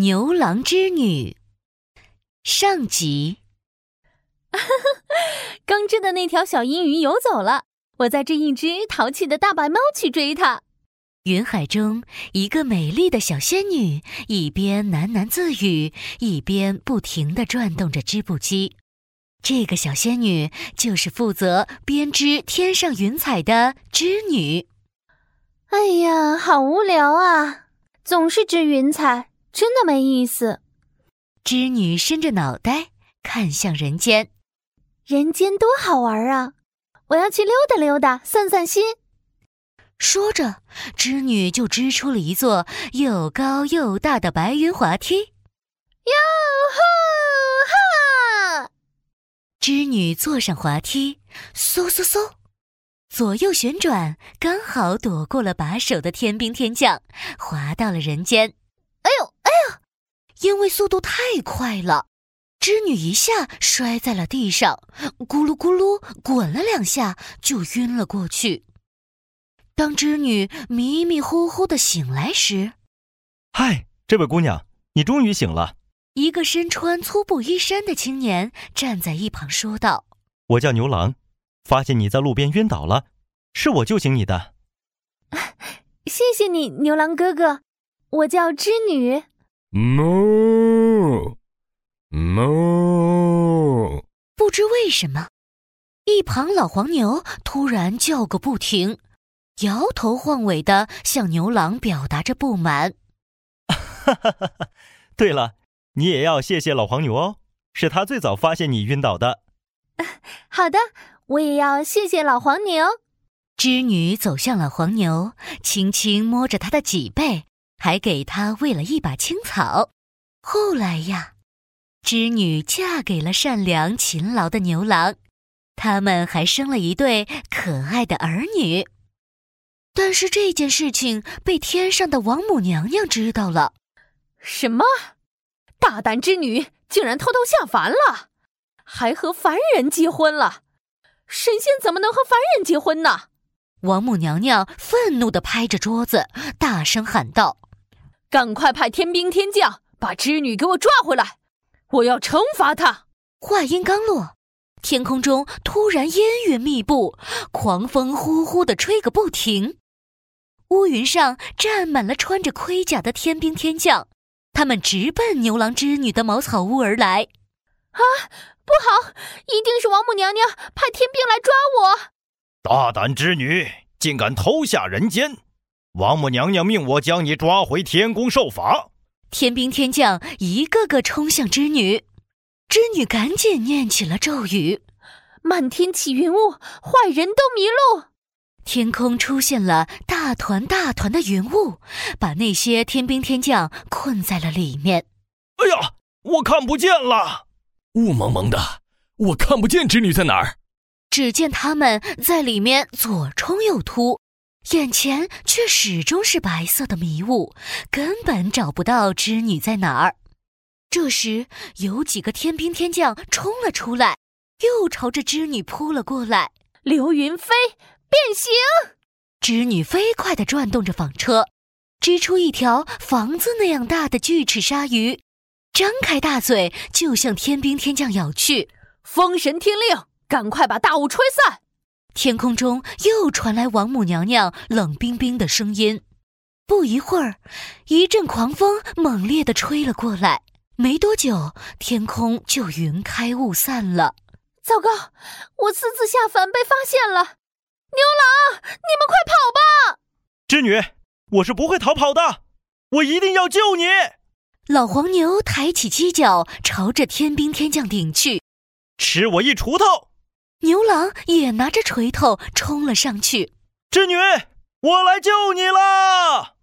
牛郎织女上集。刚织的那条小银鱼游走了，我在织一只淘气的大白猫去追它。云海中，一个美丽的小仙女一边喃喃自语，一边不停地转动着织布机。这个小仙女就是负责编织天上云彩的织女。哎呀，好无聊啊！总是织云彩，真的没意思。织女伸着脑袋看向人间，人间多好玩啊！我要去溜达溜达，散散心。说着，织女就织出了一座又高又大的白云滑梯。哟吼哈！织女坐上滑梯，嗖嗖嗖。左右旋转，刚好躲过了把手的天兵天将，滑到了人间。因为速度太快了，织女一下摔在了地上，咕噜咕噜滚了两下，就晕了过去。当织女迷迷糊糊的醒来时，嗨，这位姑娘，你终于醒了。一个身穿粗布衣衫的青年站在一旁说道：“我叫牛郎。”发现你在路边晕倒了，是我救醒你的。谢谢你，牛郎哥哥。我叫织女。哞哞。不知为什么，一旁老黄牛突然叫个不停，摇头晃尾的向牛郎表达着不满。哈哈哈！对了，你也要谢谢老黄牛哦，是他最早发现你晕倒的。好的。我也要谢谢老黄牛。织女走向老黄牛，轻轻摸着他的脊背，还给他喂了一把青草。后来呀，织女嫁给了善良勤劳的牛郎，他们还生了一对可爱的儿女。但是这件事情被天上的王母娘娘知道了。什么？大胆织女竟然偷偷下凡了，还和凡人结婚了！神仙怎么能和凡人结婚呢？王母娘娘愤怒地拍着桌子，大声喊道：“赶快派天兵天将把织女给我抓回来！我要惩罚她！”话音刚落，天空中突然烟云密布，狂风呼呼的吹个不停。乌云上站满了穿着盔甲的天兵天将，他们直奔牛郎织女的茅草屋而来。啊！不好，一定是王母娘娘派天兵来抓我！大胆织女，竟敢偷下人间！王母娘娘命我将你抓回天宫受罚。天兵天将一个个冲向织女，织女赶紧念起了咒语。漫天起云雾，坏人都迷路。天空出现了大团大团的云雾，把那些天兵天将困在了里面。哎呀，我看不见了！雾蒙蒙的，我看不见织女在哪儿。只见他们在里面左冲右突，眼前却始终是白色的迷雾，根本找不到织女在哪儿。这时，有几个天兵天将冲了出来，又朝着织女扑了过来。流云飞，变形！织女飞快地转动着纺车，织出一条房子那样大的巨齿鲨鱼。张开大嘴就向天兵天将咬去，风神听令，赶快把大雾吹散。天空中又传来王母娘娘冷冰冰的声音。不一会儿，一阵狂风猛烈地吹了过来，没多久，天空就云开雾散了。糟糕，我私自下凡被发现了！牛郎，你们快跑吧！织女，我是不会逃跑的，我一定要救你。老黄牛抬起犄角，朝着天兵天将顶去，吃我一锄头！牛郎也拿着锤头冲了上去。织女，我来救你了！